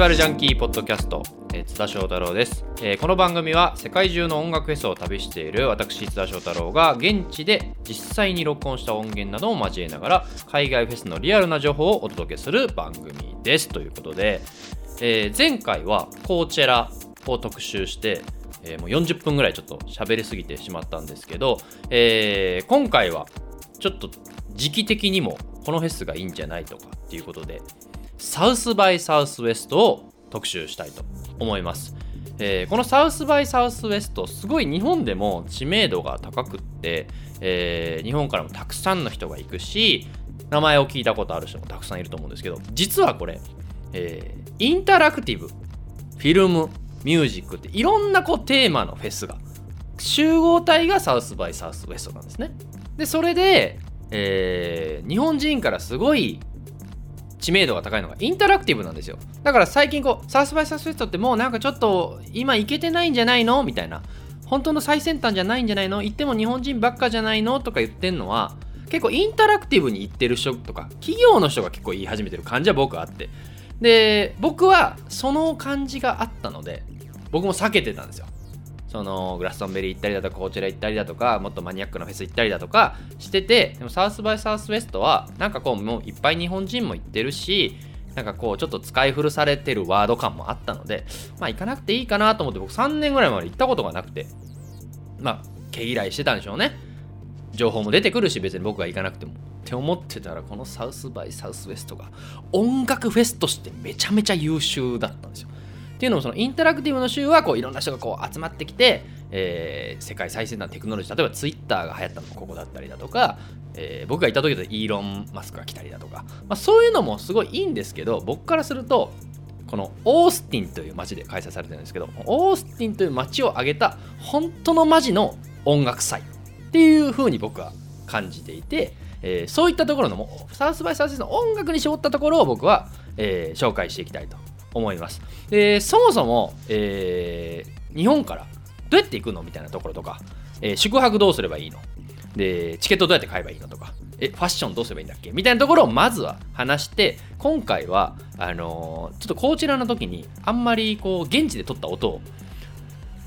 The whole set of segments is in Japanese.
バルジャンキーポッドキャスト、えー津田翔太郎です、えーこの番組は世界中の音楽フェスを旅している私津田翔太郎が現地で実際に録音した音源などを交えながら海外フェスのリアルな情報をお届けする番組です。ということで、えー前回はコーチェラを特集して、えーもう40分ぐらいちょっと喋りすぎてしまったんですけど、えー今回はちょっと時期的にもこのフェスがいいんじゃないとかっていうことでサウスバイサウスウェストを特集したいと思います、えーこのサウスバイサウスウェストすごい日本でも知名度が高くって、えー日本からもたくさんの人が行くし名前を聞いたことある人もたくさんいると思うんですけど実はこれ、えーインタラクティブフィルムミュージックっていろんなこうテーマのフェスが集合体がサウスバイサウスウェストなんですね。でそれで、えー日本人からすごい知名度が高いのがインタラクティブなんですよ。だから最近こうサウスバイサウスウェストってもうなんかちょっと今いけてないんじゃないの？みたいな。本当の最先端じゃないんじゃないの？言っても日本人ばっかじゃないの？とか言ってんのは結構インタラクティブに言ってる人とか企業の人が結構言い始めてる感じは僕あって。で僕はその感じがあったので僕も避けてたんですよ。そのグラストンベリー行ったりだとかコーチェラ行ったりだとかもっとマニアックなフェス行ったりだとかしててでもサウスバイサウスウェストはなんかこうもういっぱい日本人も行ってるしなんかこうちょっと使い古されてるワード感もあったのでまあ行かなくていいかなと思って僕3年ぐらいまで行ったことがなくてまあ毛嫌いしてたんでしょうね。情報も出てくるし別に僕が行かなくても。って思ってたらこのサウスバイサウスウェストが音楽フェスとしてめちゃめちゃ優秀だったんですよ。っていうのもそのインタラクティブの週はこういろんな人がこう集まってきて、えー世界最先端テクノロジー例えばツイッターが流行ったのもここだったりだとか、えー僕がいた時だとイーロン・マスクが来たりだとか、まあ、そういうのもすごいいいんですけど僕からするとこのオースティンという街で開催されてるんですけどオースティンという街を挙げた本当のマジの音楽祭っていう風に僕は感じていて、えーそういったところのもサウスバイサウスの音楽に絞ったところを僕は、えー紹介していきたいと。思います。でそもそも、えー日本からどうやって行くのみたいなところとか、えー宿泊どうすればいいの？でチケットどうやって買えばいいのとかえファッションどうすればいいんだっけ？みたいなところをまずは話して今回はあのーちょっとこちらの時にあんまりこう現地で撮った音を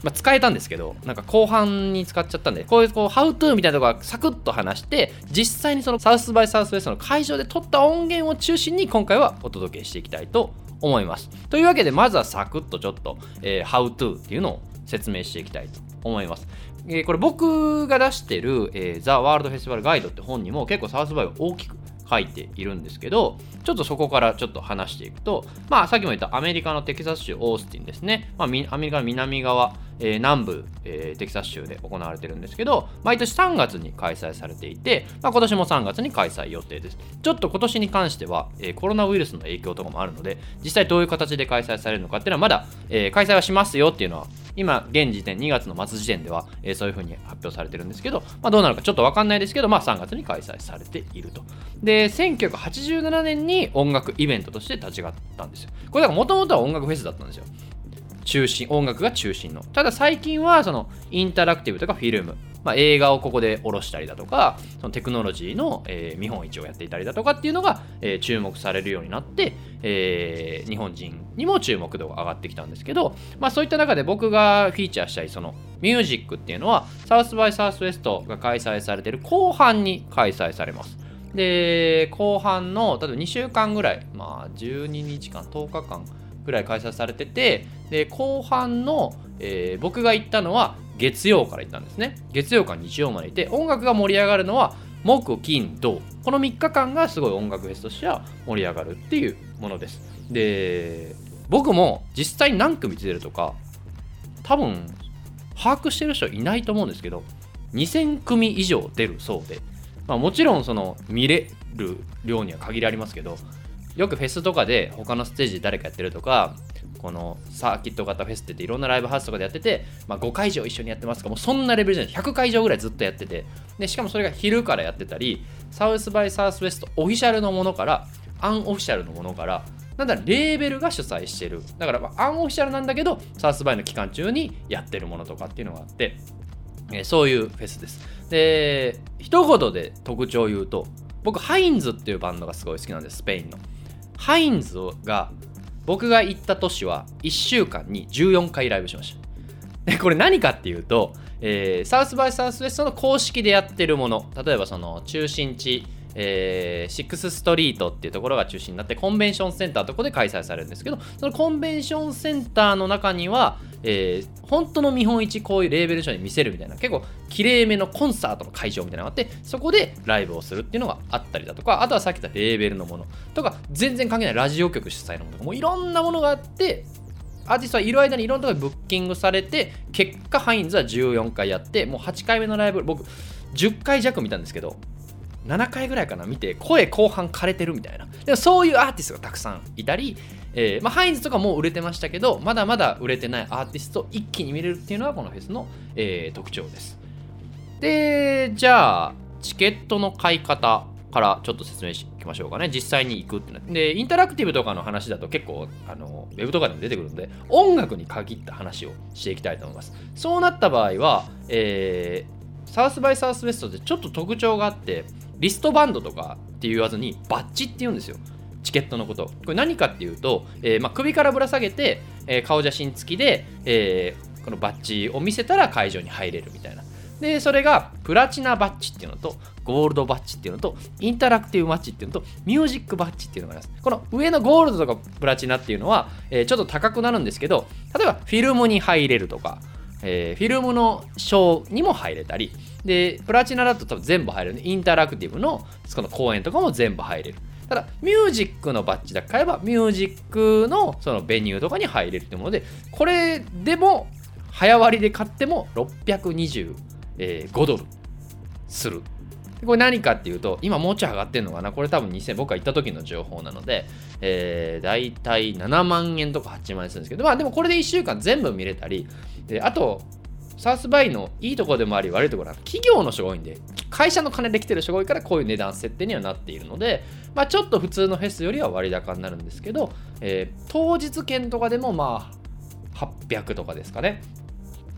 まあ、使えたんですけどなんか後半に使っちゃったんでこういうこう「How to」みたいなところはサクッと話して実際にそのサウスバイサウスウェストの会場で撮った音源を中心に今回はお届けしていきたいと思います。というわけでまずはサクッとちょっと「えー How to」っていうのを説明していきたいと思います。えーこれ僕が出してる、えー、ザ・ワールド・フェスティバル・ガイドって本にも結構サウスバイを大きく書いているんですけどちょっとそこからちょっと話していくとまあさっきも言ったアメリカのテキサス州オースティンですね、まあ、アメリカの南側、えー南部、えーテキサス州で行われてるんですけど毎年3月に開催されていて、まあ、今年も3月に開催予定です。ちょっと今年に関しては、えーコロナウイルスの影響とかもあるので実際どういう形で開催されるのかっていうのはまだ、え開催はしますよっていうのは今現時点2月の末時点では、えーそういうふうに発表されてるんですけど、まあ、どうなるかちょっとわかんないですけど、まあ、3月に開催されていると。で1987年に音楽イベントとして立ち上がったんですよ。これだからもともとは音楽フェスだったんですよ。中心音楽が中心の。ただ最近はそのインタラクティブとかフィルム、まあ、映画をここで下ろしたりだとかそのテクノロジーの、えー見本市をやっていたりだとかっていうのが、えー注目されるようになって、えー日本人にも注目度が上がってきたんですけど、まあ、そういった中で僕がフィーチャーしたいそのミュージックっていうのはサウスバイサウスウェストが開催されている後半に開催されます。で後半の例えば2週間ぐらいまあ12日間10日間ぐらい開催されててで後半の、えー僕が行ったのは月曜から行ったんですね。月曜から日曜までいて音楽が盛り上がるのは木金土。この3日間がすごい音楽フェスとしては盛り上がるっていうものです。で僕も実際何組出てるとか多分把握してる人いないと思うんですけど2000組以上出るそうで、まあ、もちろんその見れる量には限りありますけどよくフェスとかで他のステージで誰かやってるとかこのサーキット型フェスってていろんなライブハウスとかでやってて、まあ、5会場一緒にやってますかもうそんなレベルじゃない100会場ぐらいずっとやっててでしかもそれが昼からやってたりサウスバイサウスウェストオフィシャルのものからアンオフィシャルのものからなんだレーベルが主催してるだからまあアンオフィシャルなんだけどサウスバイの期間中にやってるものとかっていうのがあってえーそういうフェスです。で、一言で特徴を言うと、僕、ハインズっていうバンドがすごい好きなんです、スペインの。ハインズが僕が行った年は1週間に14回ライブしました。でこれ何かっていうと、えー、サウスバイサウスウェストの公式でやってるもの例えばその中心地えー、シックスストリートっていうところが中心になってコンベンションセンターとこで開催されるんですけどそのコンベンションセンターの中には、えー、本当の見本市こういうレーベル書に見せるみたいな結構きれいめのコンサートの会場みたいなのがあってそこでライブをするっていうのがあったりだとかあとはさっき言ったレーベルのものとか全然関係ないラジオ局主催のものとかもういろんなものがあってアーティストはいる間にいろんなところにブッキングされて結果ハインズは14回やってもう8回目のライブ僕10回弱見たんですけど7回ぐらいかな見て声後半枯れてるみたいな。でもそういうアーティストがたくさんいたり、えーまあ、ハインズとかも売れてましたけどまだまだ売れてないアーティスト一気に見れるっていうのはこのフェスの、えー、特徴です。でじゃあチケットの買い方からちょっと説明しいきましょうかね。実際に行くってなって。でインタラクティブとかの話だと結構あのウェブとかでも出てくるので音楽に限った話をしていきたいと思います。そうなった場合は、えー、サウスバイサウスウェストでちょっと特徴があってリストバンドとかって言わずにバッジって言うんですよ。チケットのこと。これ何かっていうと、えー、まあ、首からぶら下げて、えー、顔写真付きで、えー、このバッジを見せたら会場に入れるみたいな。でそれがプラチナバッジっていうのとゴールドバッジっていうのとインタラクティブバッジっていうのとミュージックバッジっていうのがあります。この上のゴールドとかプラチナっていうのは、えー、ちょっと高くなるんですけど例えばフィルムに入れるとか、えー、フィルムのショーにも入れたりでプラチナだと多分全部入るね。インタラクティブのこの公演とかも全部入れる。ただミュージックのバッジだけ買えばミュージックのそのベニューとかに入れるってものでこれでも早割で買っても625ドルする。これ何かっていうと今もうちょい上がってんのかな？これ多分2000僕が行った時の情報なので、えー、大体7万円とか8万円するんですけどまあでもこれで1週間全部見れたりであとサウスバイのいいところでもあり悪いところは企業の人が多いんで会社の金で来てる人が多いからこういう値段設定にはなっているので、まあ、ちょっと普通のフェスよりは割高になるんですけど、えー、当日券とかでもまあ800とかですかね。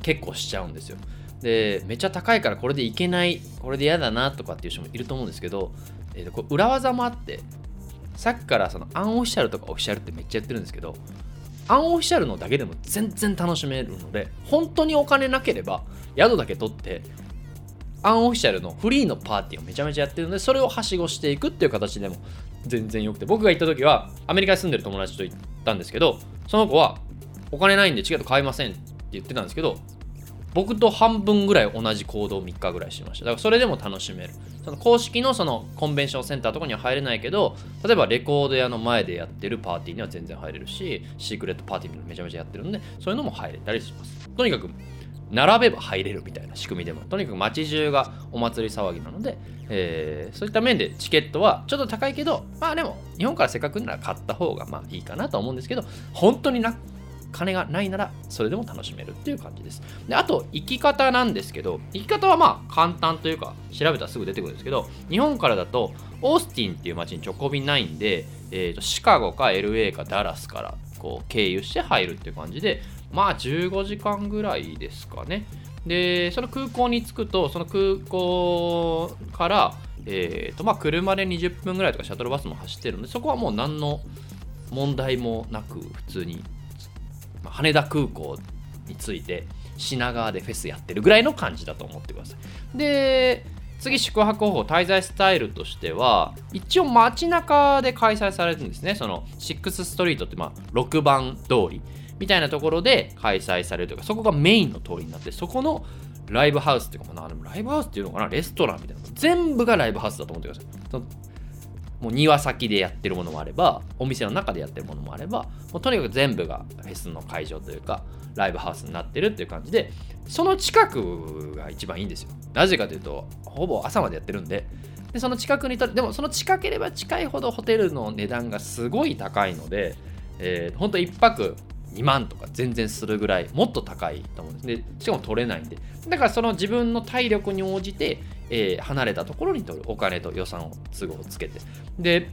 結構しちゃうんですよ。でめっちゃ高いからこれでいけないこれで嫌だなとかっていう人もいると思うんですけど、えー、これ裏技もあってさっきからそのアンオフィシャルとかオフィシャルってめっちゃやってるんですけどアンオフィシャルのだけでも全然楽しめるので本当にお金なければ宿だけ取ってアンオフィシャルのフリーのパーティーをめちゃめちゃやってるのでそれをはしごしていくっていう形でも全然よくて僕が行った時はアメリカに住んでる友達と行ったんですけどその子はお金ないんでチケット買いませんって言ってたんですけど僕と半分ぐらい同じ行動を3日ぐらいしました。だからそれでも楽しめる。その公式のそのコンベンションセンターとかには入れないけど例えばレコード屋の前でやってるパーティーには全然入れるしシークレットパーティーもめちゃめちゃやってるんでそういうのも入れたりします。とにかく並べば入れるみたいな仕組みでも。とにかく街中がお祭り騒ぎなので、えー、そういった面でチケットはちょっと高いけどまあでも日本からせっかくなら買った方がまあいいかなと思うんですけど本当にな金がないならそれでも楽しめるっていう感じです。であと行き方なんですけど行き方はまあ簡単というか調べたらすぐ出てくるんですけど日本からだとオースティンっていう街に直行便ないんで、えーと、シカゴか LA かダラスからこう経由して入るっていう感じでまあ15時間ぐらいですかね。でその空港に着くとその空港からえーとまあ、車で20分ぐらいとかシャトルバスも走ってるのでそこはもう何の問題もなく普通にまあ、羽田空港について品川でフェスやってるぐらいの感じだと思ってください。で次宿泊方法滞在スタイルとしては一応街中で開催されるんですね。その6ストリートってまあ6番通りみたいなところで開催されるというかそこがメインの通りになってそこのライブハウスっていうかなライブハウスっていうのかな？レストランみたいな。全部がライブハウスだと思ってください。もう庭先でやってるものもあればお店の中でやってるものもあればもうとにかく全部がフェスの会場というかライブハウスになってるっていう感じでその近くが一番いいんですよ。なぜかというとほぼ朝までやってるんで。でその近くにとでもその近ければ近いほどホテルの値段がすごい高いので、えー、ほんと1泊2万とか全然するぐらいもっと高いと思うんです。でしかも取れないんで。だからその自分の体力に応じてえー、離れたところに取るお金と予算を都合つけて。で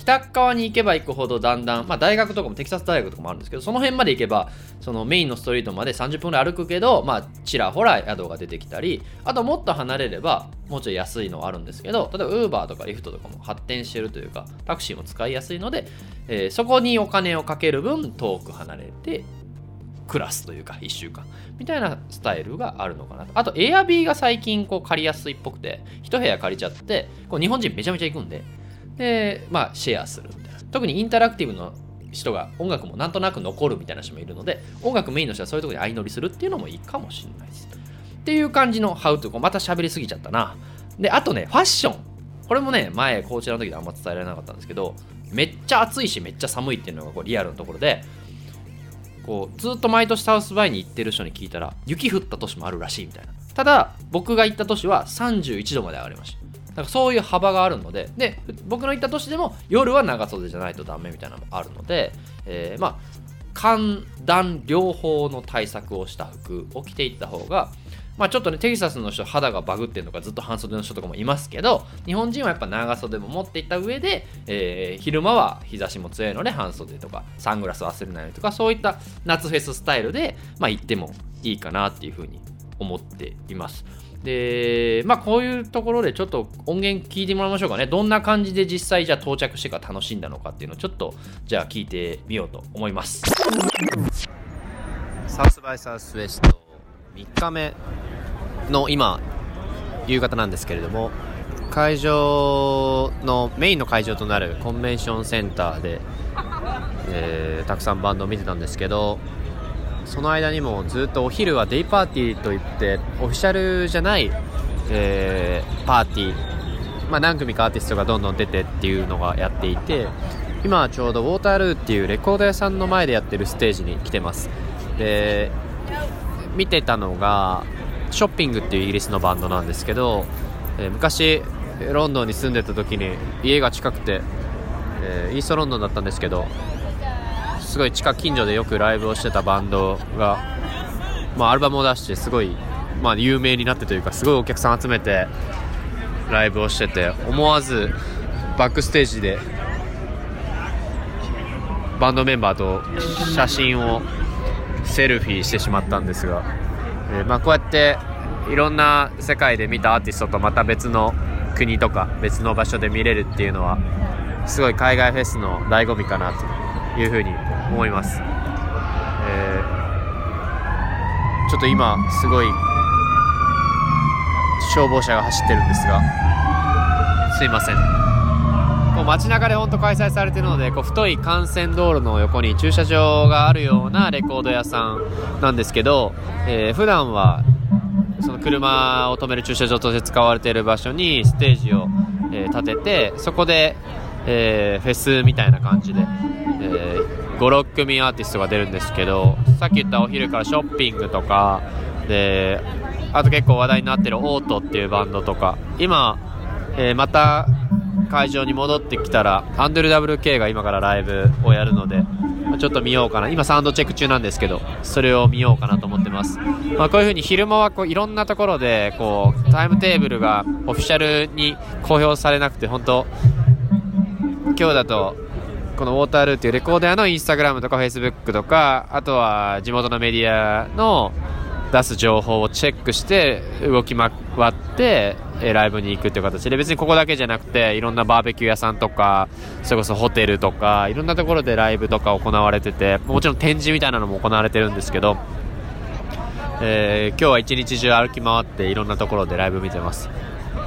北側に行けば行くほどだんだん、まあ、大学とかもテキサス大学とかもあるんですけどその辺まで行けばそのメインのストリートまで30分ぐらい歩くけど、まあ、ちらほら宿が出てきたりあともっと離れればもうちょい安いのはあるんですけど例えば Uber とか Lyft とかも発展してるというかタクシーも使いやすいので、えー、そこにお金をかける分遠く離れてクラスというか1週間。みたいなスタイルがあるのかなと。あと Airb が最近こう借りやすいっぽくて1部屋借りちゃってこう日本人めちゃめちゃ行くんで。でまあシェアするみたいな。特にインタラクティブの人が音楽もなんとなく残るみたいな人もいるので音楽メインの人はそういうとこに相乗りするっていうのもいいかもしれないです。っていう感じのハウトゥーまた喋りすぎちゃったな。であとねファッション。これもね前こちらの時であんま伝えられなかったんですけどめっちゃ暑いしめっちゃ寒いっていうのがこうリアルなところでこうずっと毎年サウスバイに行ってる人に聞いたら雪降った年もあるらしいみたいな。ただ僕が行った年は31度まで上がりました。だからそういう幅があるのでで僕の行った年でも夜は長袖じゃないとダメみたいなのもあるので、えー、まあ寒暖両方の対策をした服を着ていった方がまあちょっとねテキサスの人肌がバグってるのかずっと半袖の人とかもいますけど日本人はやっぱ長袖も持っていった上で、えー、昼間は日差しも強いので半袖とかサングラス忘れないとかそういった夏フェススタイルでまあ行ってもいいかなっていうふうに思っています。でまあこういうところでちょっと音源聞いてもらいましょうかね。どんな感じで実際じゃあ到着してから楽しんだのかっていうのをちょっとじゃあ聞いてみようと思います。サウスバイサウスウェスト。3日目の今夕方なんですけれども会場のメインの会場となるコンベンションセンターで、えー、たくさんバンドを見てたんですけどその間にもずっとお昼はデイパーティーといってオフィシャルじゃない、えー、パーティー、まあ、何組かアーティストがどんどん出てっていうのがやっていて今はちょうどウォータールーっていうレコード屋さんの前でやってるステージに来てます。で見てたのがショッピングっていうイギリスのバンドなんですけど、えー、昔ロンドンに住んでた時に家が近くて、えー、イーストロンドンだったんですけどすごい近近所でよくライブをしてたバンドが、まあ、アルバムを出してすごい、まあ、有名になってというかすごいお客さん集めてライブをしてて思わずバックステージでバンドメンバーと写真をセルフィーしてしまったんですが、えー、まあ、こうやっていろんな世界で見たアーティストとまた別の国とか別の場所で見れるっていうのはすごい海外フェスの醍醐味かなというふうに思います、えー、ちょっと今すごい消防車が走ってるんですがすいません。街中で本当開催されているのでこう太い幹線道路の横に駐車場があるようなレコード屋さんなんですけど、えー、普段はその車を止める駐車場として使われている場所にステージを、えー、立ててそこで、えー、フェスみたいな感じで、えー56組アーティストが出るんですけどさっき言ったお昼からショッピングとかであと結構話題になってるオートっていうバンドとか今、え、また会場に戻ってきたらアンドル WK が今からライブをやるのでちょっと見ようかな。今サウンドチェック中なんですけどそれを見ようかなと思ってます、まあ、こういう風に昼間はこういろんなところでこうタイムテーブルがオフィシャルに公表されなくて本当今日だとこのウォータールーっていうレコーダーのインスタグラムとかフェイスブックとかあとは地元のメディアの出す情報をチェックして動き回ってライブに行くっていう形で別にここだけじゃなくていろんなバーベキュー屋さんとかそれこそホテルとかいろんなところでライブとか行われててもちろん展示みたいなのも行われてるんですけど、えー、今日は一日中歩き回っていろんなところでライブ見てます。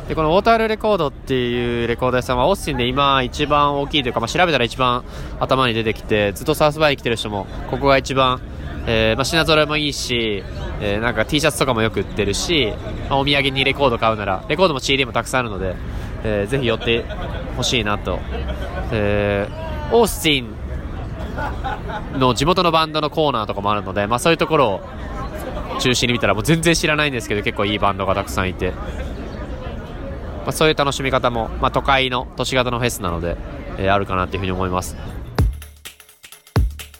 でこのウォータールレコードっていうレコード屋さんはオースティンで今一番大きいというか、まあ、調べたら一番頭に出てきてずっとサウスバイに来てる人もここが一番、えーまあ、品揃えもいいし、えー、なんか T シャツとかもよく売ってるし、まあ、お土産にレコード買うならレコードも CD もたくさんあるので、えー、ぜひ寄ってほしいなと、えー、オースティンの地元のバンドのコーナーとかもあるので、まあ、そういうところを中心に見たらもう全然知らないんですけど結構いいバンドがたくさんいて。まあ、そういう楽しみ方も、まあ、都会の都市型のフェスなので、えー、あるかなというふうに思います。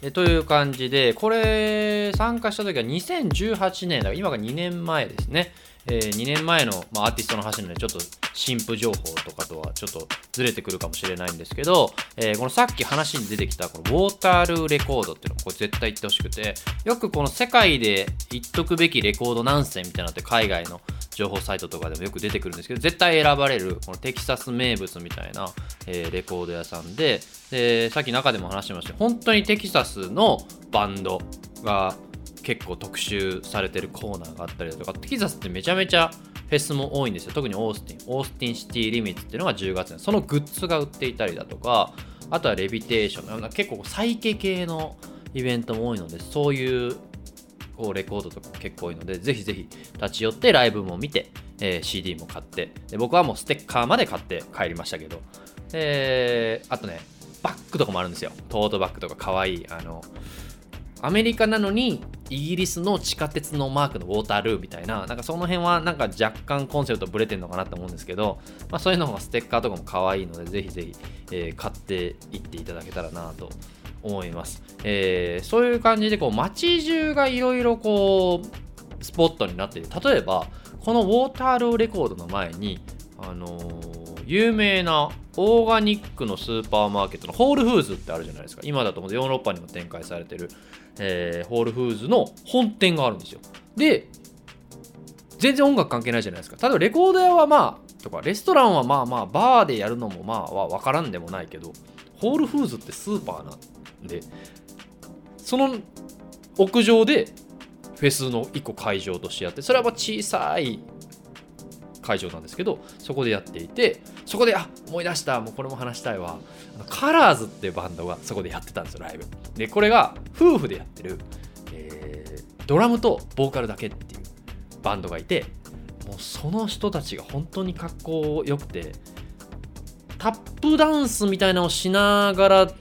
えという感じで、これ、参加した時は2018年だから今が2年前ですね。えー、2年前の、まあ、アーティストの話なので、ちょっと新婦情報とかとはちょっとずれてくるかもしれないんですけど、えー、このさっき話に出てきたこのウォータールーレコードっていうのこれ絶対言ってほしくて、よくこの世界で言っとくべきレコード何選みたいなのって海外の情報サイトとかでもよく出てくるんですけど、絶対選ばれるこのテキサス名物みたいな、えー、レコード屋さんで、で、さっき中でも話しました本当にテキサスのバンドが結構特集されてるコーナーがあったりだとかテキサスってめちゃめちゃフェスも多いんですよ。特にオースティンオースティンシティリミッツっていうのが10月にそのグッズが売っていたりだとかあとはレビテーション結構サイケ系のイベントも多いのでそういうこうレコードとかも結構多いのでぜひぜひ立ち寄ってライブも見て、えー、CD も買ってで僕はもうステッカーまで買って帰りましたけどであとねバッグとかもあるんですよ。トートバッグとかかわいあのアメリカなのにイギリスの地下鉄のマークのウォータールーみたいな、なんかその辺はなんか若干コンセプトブレてるのかなと思うんですけど、まあ、そういうのがステッカーとかも可愛いので、ぜひぜひ、えー、買っていっていただけたらなと思います。えー、そういう感じでこう街中がいろいろこうスポットになっている。例えば、このウォータールーレコードの前に、あのー、有名なオーガニックのスーパーマーケットのホールフーズってあるじゃないですか。今だと思うヨーロッパにも展開されてるえー、ホールフーズの本店があるんですよ。で、全然音楽関係ないじゃないですか。例えばレコード屋はまあ、とか、レストランはまあまあ、バーでやるのもまあは、わからんでもないけど、ホールフーズってスーパーなで、その屋上でフェスの1個会場としてやって、それは小さい会場なんですけどそこでやっていてそこであ思い出したもうこれも話したいわ。カラーズっていうバンドがそこでやってたんですよライブ。でこれが夫婦でやってる、えー、ドラムとボーカルだけっていうバンドがいてもうその人たちが本当にかっこよくてタップダンスみたいなのをしながら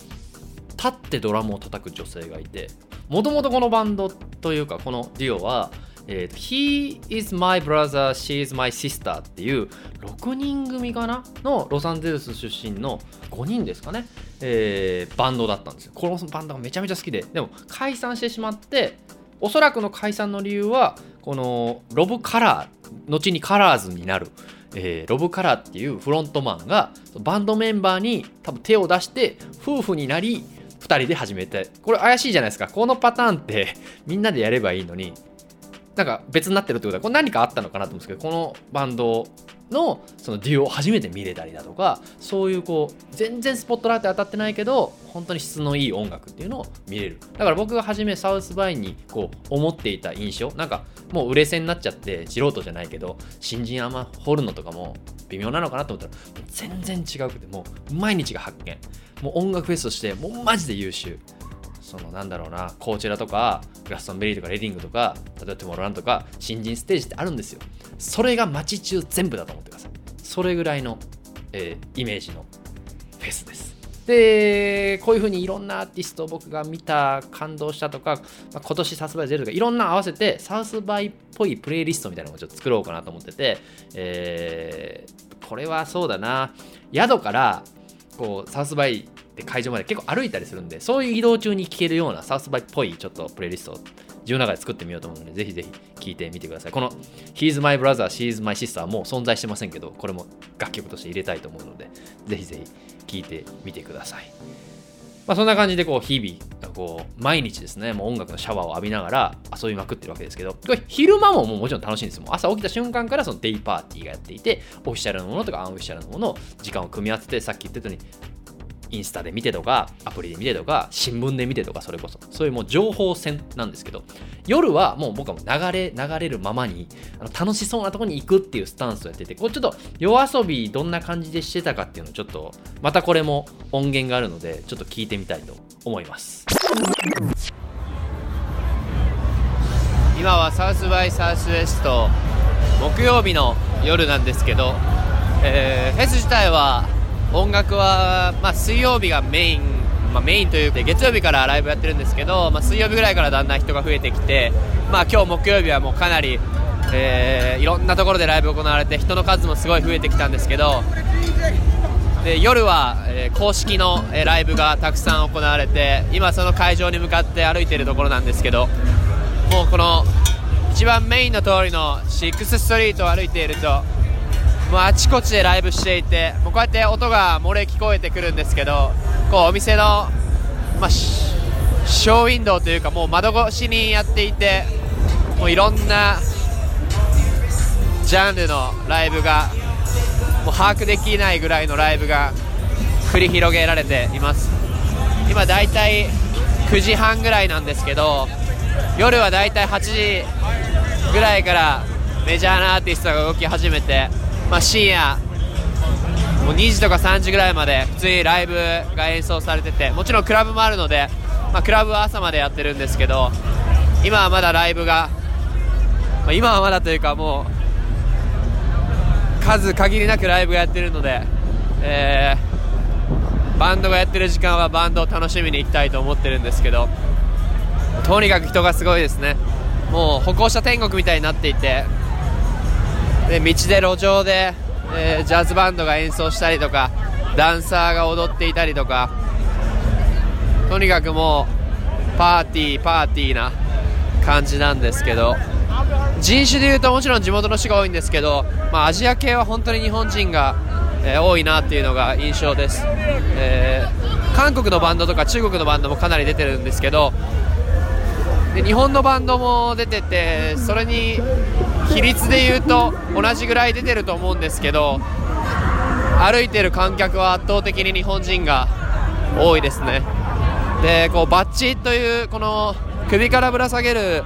立ってドラムを叩く女性がいてもともとこのバンドというかこのデュオはえー、He is my brother, she is my sister っていう6人組かな？のロサンゼルス出身の5人ですかね、えー、バンドだったんですよ。このバンドがめちゃめちゃ好きで、でも解散してしまって、おそらくの解散の理由は、このロブ・カラー、後にカラーズになる、えー、ロブ・カラーっていうフロントマンがバンドメンバーに多分手を出して夫婦になり2人で始めて。これ怪しいじゃないですか。このパターンって みんなでやればいいのになんか別になってるってことはこれ何かあったのかなと思うんですけどこのバンドのそのデュオを初めて見れたりだとかそういうこう全然スポットライト当たってないけど本当に質のいい音楽っていうのを見れる。だから僕が初めサウスバイにこう思っていた印象なんかもう売れ線になっちゃって素人じゃないけど新人あんま掘るのとかも微妙なのかなと思ったら全然違うくてもう毎日が発見。もう音楽フェスとしてもうマジで優秀そのなんだろうなコーチェラとかグラストンベリーとかレディングとか例えばトゥモロランとか新人ステージってあるんですよ。それが街中全部だと思ってくださいそれぐらいの、えー、イメージのフェスです。でこういうふうにいろんなアーティストを僕が見た感動したとか、まあ、今年サウスバイ出るとかいろんな合わせてサウスバイっぽいプレイリストみたいなのをちょっと作ろうかなと思ってて、え、これはそうだな宿からこうサウスバイで会場まで結構歩いたりするんで、そういう移動中に聴けるようなサウスバイっぽいちょっとプレイリストを自分の中で作ってみようと思うので、ぜひぜひ聴いてみてください。この He's My Brother, She's My Sister はもう存在してませんけど、これも楽曲として入れたいと思うので、ぜひぜひ聴いてみてください。まあ、そんな感じでこう日々こう毎日ですねもう音楽のシャワーを浴びながら遊びまくってるわけですけど昼間ももうもちろん楽しいんです。よ朝起きた瞬間からそのデイパーティーがやっていてオフィシャルのものとかアンオフィシャルのものを時間を組み合わせてさっき言ったようにインスタで見てとか、アプリで見てとか、新聞で見てとか、それこそ。そういうもう情報戦なんですけど、夜はもう僕は流れ、流れるままに、あの楽しそうなとこに行くっていうスタンスをやってて、こうちょっと夜遊びどんな感じでしてたかっていうのをちょっと、またこれも音源があるので、ちょっと聞いてみたいと思います。今はサウスバイサウスウエスト木曜日の夜なんですけど、えー、フェス自体は音楽は、まあ、水曜日がメイン、まあ、メインというか月曜日からライブやってるんですけど、まあ、水曜日ぐらいからだんだん人が増えてきて、まあ、今日木曜日はもうかなり、えー、いろんなところでライブ行われて人の数もすごい増えてきたんですけどで夜は、えー、公式の、えー、ライブがたくさん行われて今その会場に向かって歩いているところなんですけどもうこの一番メインの通りのシックスストリートを歩いているともうあちこちでライブしていてもうこうやって音が漏れ聞こえてくるんですけどこうお店の、まあ、ショーウィンドウというかもう窓越しにやっていてもういろんなジャンルのライブがもう把握できないぐらいのライブが繰り広げられています。今だいたい9時半ぐらいなんですけど夜はだいたい8時ぐらいからメジャーなアーティストが動き始めて、まあ、深夜もう2時とか3時ぐらいまで普通にライブが演奏されててもちろんクラブもあるので、まあ、クラブは朝までやってるんですけど今はまだライブが、まあ、今はまだというかもう数限りなくライブがやってるので、えー、バンドがやってる時間はバンドを楽しみに行きたいと思ってるんですけどとにかく人がすごいですね。もう歩行者天国みたいになっていてで道で路上で、えー、ジャズバンドが演奏したりとかダンサーが踊っていたりとかとにかくもうパーティーパーティーな感じなんですけど人種でいうともちろん地元の人が多いんですけど、まあ、アジア系は本当に日本人が、えー、多いなっていうのが印象です、えー、韓国のバンドとか中国のバンドもかなり出てるんですけどで日本のバンドも出ててそれに比率で言うと同じぐらい出てると思うんですけど歩いてる観客は圧倒的に日本人が多いですね。でこうバッチというこの首からぶら下げる、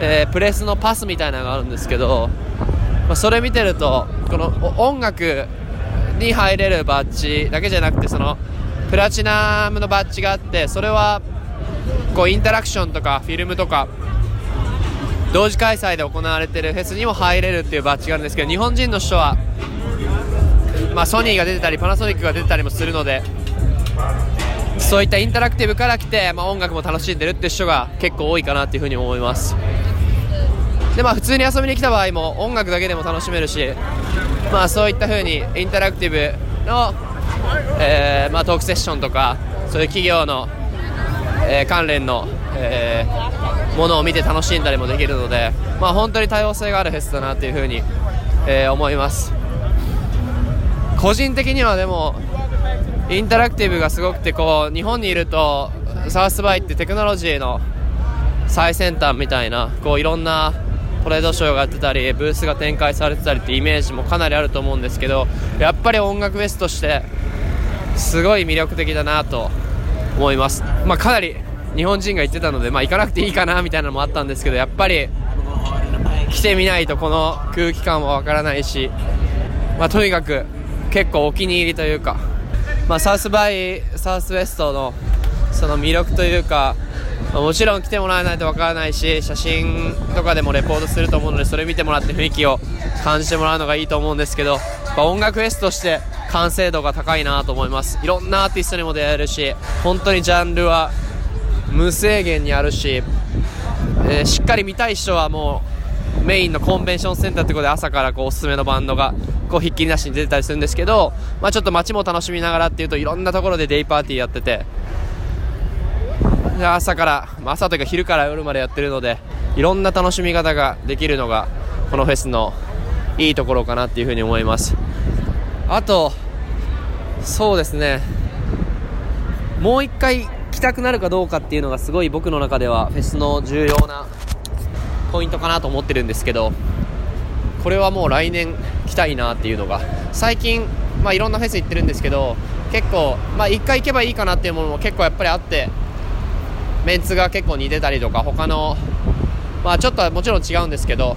えー、プレスのパスみたいなのがあるんですけど、まあ、それ見てるとこの音楽に入れるバッジだけじゃなくてそのプラチナムのバッジがあってそれはこうインタラクションとかフィルムとか同時開催で行われているフェスにも入れるっていうバッジがあるんですけど日本人の人は、まあ、ソニーが出てたりパナソニックが出てたりもするのでそういったインタラクティブから来て、まあ、音楽も楽しんでるって人が結構多いかなっていうふうに思います。でまあ普通に遊びに来た場合も音楽だけでも楽しめるしまあそういったふうにインタラクティブの、えーまあ、トークセッションとかそういう企業のえー、関連の、えー、ものを見て楽しんだりもできるので、まあ、本当に多様性があるフェスだなというふうに、えー、思います。個人的にはでもインタラクティブがすごくてこう日本にいるとサウスバイってテクノロジーの最先端みたいなこういろんなトレードショーがやってたりブースが展開されてたりってイメージもかなりあると思うんですけどやっぱり音楽フェスとしてすごい魅力的だなと思います、まあ、かなり日本人が言ってたので、まあ、行かなくていいかなみたいなのもあったんですけどやっぱり来てみないとこの空気感はわからないし、まあ、とにかく結構お気に入りというか、まあ、サウスバイサウスウェストのその魅力というかもちろん来てもらわないとわからないし写真とかでもレポートすると思うのでそれ見てもらって雰囲気を感じてもらうのがいいと思うんですけど、まあ、音楽フェスとして完成度が高いなと思います。いろんなアーティストにも出会えるし本当にジャンルは無制限にあるし、えー、しっかり見たい人はもうメインのコンベンションセンターってことで朝からこうおすすめのバンドがこうひっきりなしに出てたりするんですけど、まあ、ちょっと街も楽しみながらっていうといろんなところでデイパーティーやってて朝から、まあ、朝というか昼から夜までやってるのでいろんな楽しみ方ができるのがこのフェスのいいところかなっていうふうに思います。あとそうですね。もう一回たくなるかどうかっていうのがすごい僕の中ではフェスの重要なポイントかなと思ってるんですけどこれはもう来年来たいなっていうのが最近、まあ、いろんなフェス行ってるんですけど結構、まあ、1回行けばいいかなっていうものも結構やっぱりあってメンツが結構似てたりとか他の、まあ、ちょっとはもちろん違うんですけど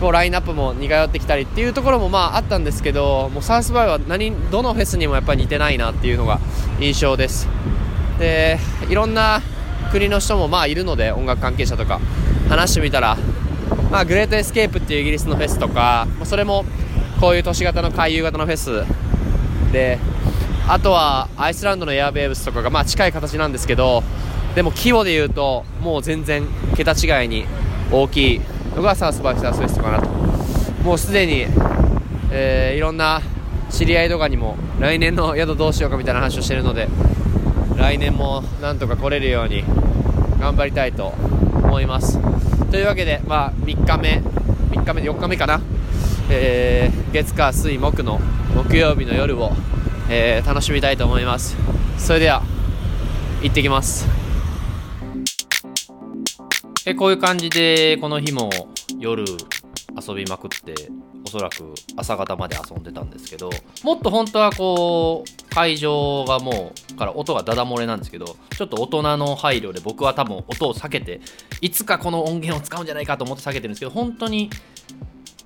こうラインナップも似通ってきたりっていうところもまああったんですけどもうサウスバイはなんかどのフェスにもやっぱり似てないなっていうのが印象です。でいろんな国の人もまあいるので音楽関係者とか話してみたら、まあ、グレートエスケープっていうイギリスのフェスとかそれもこういう都市型の回遊型のフェスであとはアイスランドのエアベーブスとかがまあ近い形なんですけどでも規模で言うともう全然桁違いに大きいのがサウスバイサウスウェストかなと。もうすでに、えー、いろんな知り合いとかにも来年の宿どうしようかみたいな話をしてるので来年もなんとか来れるように頑張りたいと思います。というわけでまあ3日目3日目4日目かな、えー、月火水木の木曜日の夜を、えー、楽しみたいと思います。それでは行ってきます。えこういう感じでこの日も夜遊びまくってそらく朝方まで遊んでたんですけどもっと本当はこう会場がもうから音がダダ漏れなんですけどちょっと大人の配慮で僕は多分音を避けていつかこの音源を使うんじゃないかと思って避けてるんですけど本当に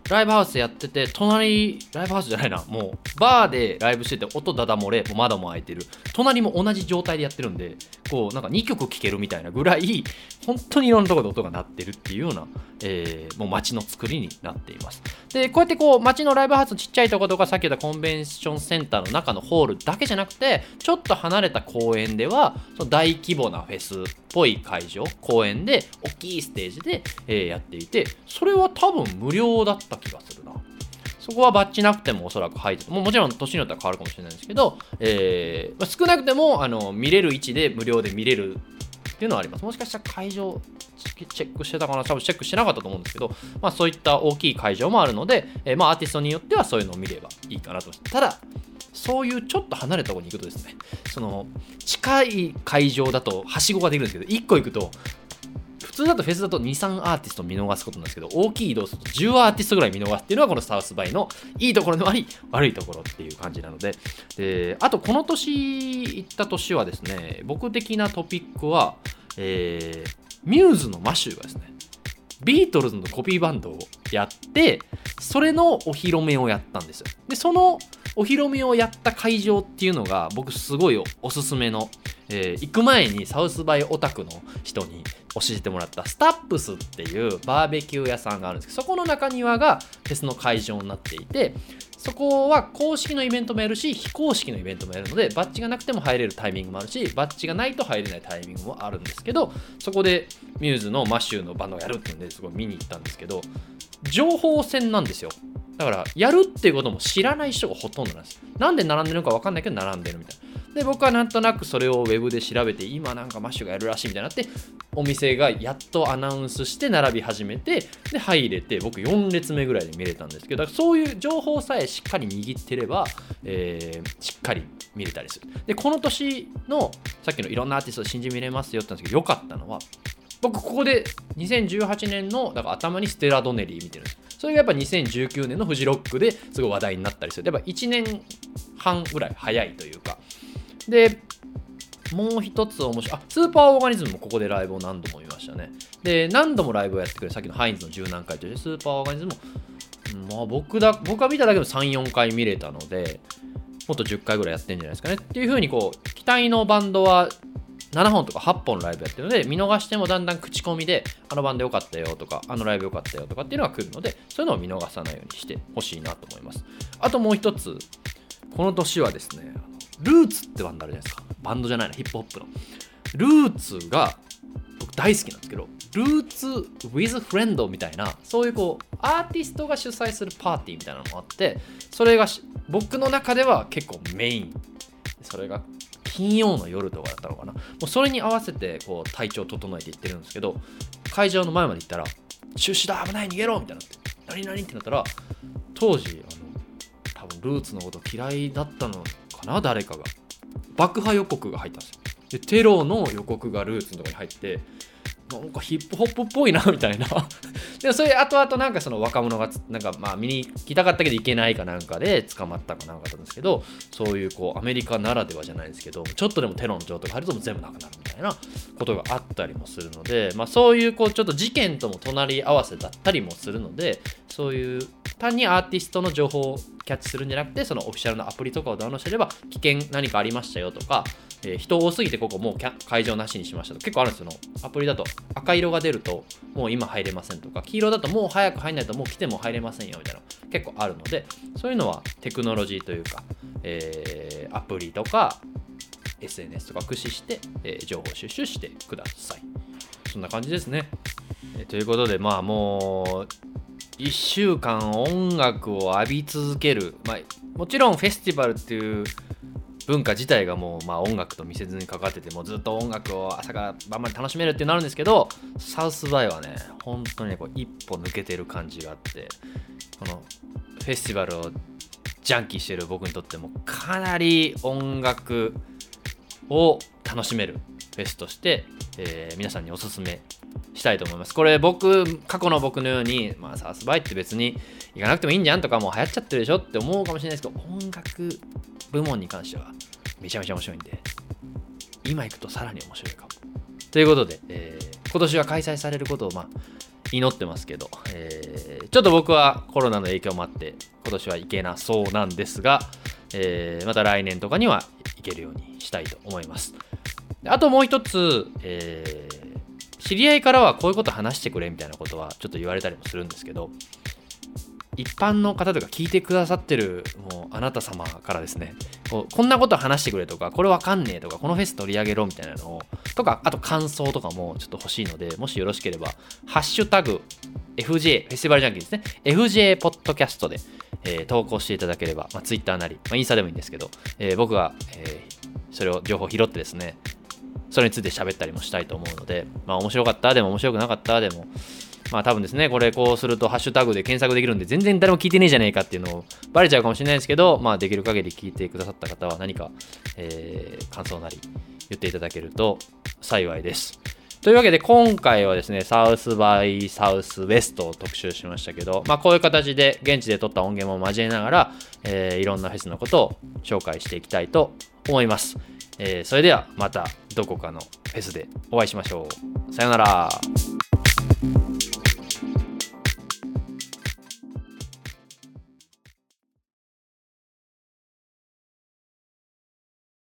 ライブハウスやってて隣ライブハウスじゃないな。もうバーでライブしてて音ダダ漏れもう窓も開いてる。隣も同じ状態でやってるんでこうなんか2曲聴けるみたいなぐらい本当にいろんなとこで音が鳴ってるっていうような、えー、もう街の作りになっています。でこうやってこう街のライブハウスのちっちゃいところとかさっき言ったコンベンションセンターの中のホールだけじゃなくてちょっと離れた公園ではその大規模なフェスぽい会場公園で大きいステージで、えー、やっていてそれは多分無料だった気がするなそこはバッチなくてもおそらく入ってももちろん年によっては変わるかもしれないんですけど、えーまあ、少なくてもあの見れる位置で無料で見れるっていうのはあります。もしかしたら会場チェックしてたかな多分チェックしてなかったと思うんですけど、まあそういった大きい会場もあるので、えー、まあアーティストによってはそういうのを見ればいいかなと。ただ、そういうちょっと離れたとこに行くとですね、その近い会場だとはしごができるんですけど、1個行くと普通だとフェスだと2、3アーティスト見逃すことなんですけど、大きい移動すると10アーティストぐらい見逃すっていうのはこのサウスバイのいいところでもあり、悪いところっていう感じなので、であとこの年行った年はですね、僕的なトピックは、えー、ミューズのマシューがですね、ビートルズのコピーバンドをやって、それのお披露目をやったんですよ。で、そのお披露目をやった会場っていうのが、僕すごいおすすめの、えー、行く前にサウスバイオタクの人に教えてもらったスタップスっていうバーベキュー屋さんがあるんですけどそこの中庭がフェスの会場になっていてそこは公式のイベントもやるし非公式のイベントもやるのでバッジがなくても入れるタイミングもあるしバッジがないと入れないタイミングもあるんですけどそこでミューズのマシューのバンドをやるっていうんですごい見に行ったんですけど情報戦なんですよ。だからやるっていうことも知らない人がほとんどなんです。なんで並んでるのか分かんないけど並んでるみたいな。で僕はなんとなくそれをウェブで調べて今なんかマッシュがやるらしいみたいになってお店がやっとアナウンスして並び始めてで入れて僕4列目ぐらいで見れたんですけどだからそういう情報さえしっかり握ってれば、えー、しっかり見れたりする。でこの年のさっきのいろんなアーティスト信じ見れますよって言ったんですけど良かったのは僕ここで2018年のだから頭にステラ・ドネリー見てるんです。それがやっぱ2019年のフジロックですごい話題になったりする。やっぱ1年半ぐらい早いというかで、もう一つ面白い。あ、スーパーオーガニズムもここでライブを何度も見ましたね。で、何度もライブをやってくれる、さっきのハインズの十何回という、スーパーオーガニズムも、まあ僕だ、僕が見ただけでも3、4回見れたので、もっと10回ぐらいやってんじゃないですかね。っていう風にこう、期待のバンドは7本とか8本ライブやってるので、見逃してもだんだん口コミで、あのバンド良かったよとか、あのライブ良かったよとかっていうのが来るので、そういうのを見逃さないようにしてほしいなと思います。あともう一つ、この年はですね、ルーツってバンドあるじゃないですか。バンドじゃないな、ヒップホップの。ルーツが僕大好きなんですけど、ルーツ with friend みたいな、そういうこう、アーティストが主催するパーティーみたいなのもあって、それが僕の中では結構メイン。それが金曜の夜とかだったのかな。もうそれに合わせてこう体調整えていってるんですけど、会場の前まで行ったら、中止だ危ない逃げろみたいになって、何々ってなったら、当時、あの、多分ルーツのこと嫌いだったのかな誰かが。爆破予告が入ったんですよ。でテロの予告がルーツのとこに入ってなんかヒップホップっぽいなみたいな。でもそれ後々なんかその若者がなんかまあ見に来たかったけど行けないかなんかで捕まったかなんかだったんですけどそういうこうアメリカならではじゃないですけどちょっとでもテロの状態が入ると全部なくなるみたいなことがあったりもするのでまあそういうこうちょっと事件とも隣り合わせだったりもするのでそういう単にアーティストの情報をキャッチするんじゃなくてそのオフィシャルのアプリとかをダウンロードしてれば危険何かありましたよとかえー、人多すぎてここもう会場なしにしましたと。結構あるんですよ。アプリだと赤色が出るともう今入れませんとか。黄色だともう早く入んないともう来ても入れませんよみたいな。結構あるのでそういうのはテクノロジーというか、えー、アプリとか SNS とか駆使して、えー、情報収集してください。そんな感じですね、えー、ということでまあもう1週間音楽を浴び続ける、まあ、もちろんフェスティバルっていう文化自体がもう、まあ、音楽と密接に関わっててもうずっと音楽を朝から晩まで楽しめるってなるんですけどサウスバイはね本当にねこう一歩抜けてる感じがあってこのフェスティバルをジャンキーしてる僕にとってもかなり音楽を楽しめるフェスとして、えー、皆さんにおすすめしたいと思います。これ僕、過去の僕のように、まあサウスバイって別に行かなくてもいいんじゃんとかもう流行っちゃってるでしょって思うかもしれないですけど、音楽部門に関してはめちゃめちゃ面白いんで、今行くとさらに面白いかも。ということで、えー、今年は開催されることをまあ祈ってますけど、えー、ちょっと僕はコロナの影響もあって今年は行けなそうなんですが、えー、また来年とかには行けるようにしたいと思います。あともう一つ、えー、知り合いからはこういうこと話してくれみたいなことはちょっと言われたりもするんですけど、一般の方とか聞いてくださってるもうあなた様からですねここんなこと話してくれとかこれわかんねえとかこのフェス取り上げろみたいなのをとかあと感想とかもちょっと欲しいのでもしよろしければハッシュタグ FJ フェスティバルジャンキーですね。FJ ポッドキャストで、えー、投稿していただければ、まあ、Twitter なり、まあ、インスタでもいいんですけど、えー、僕が、えー、それを情報拾ってですねそれについて喋ったりもしたいと思うので、まあ面白かったでも面白くなかったでも、まあ多分ですね、これこうするとハッシュタグで検索できるんで、全然誰も聞いてねえじゃねえかっていうのをバレちゃうかもしれないですけど、まあできる限り聞いてくださった方は何か、えー、感想なり言っていただけると幸いです。というわけで今回はですね、サウスバイサウスウェストを特集しましたけど、まあこういう形で現地で撮った音源も交えながら、えー、いろんなフェスのことを紹介していきたいと思います。えー、それではまたどこかのフェスでお会いしましょう。さようなら。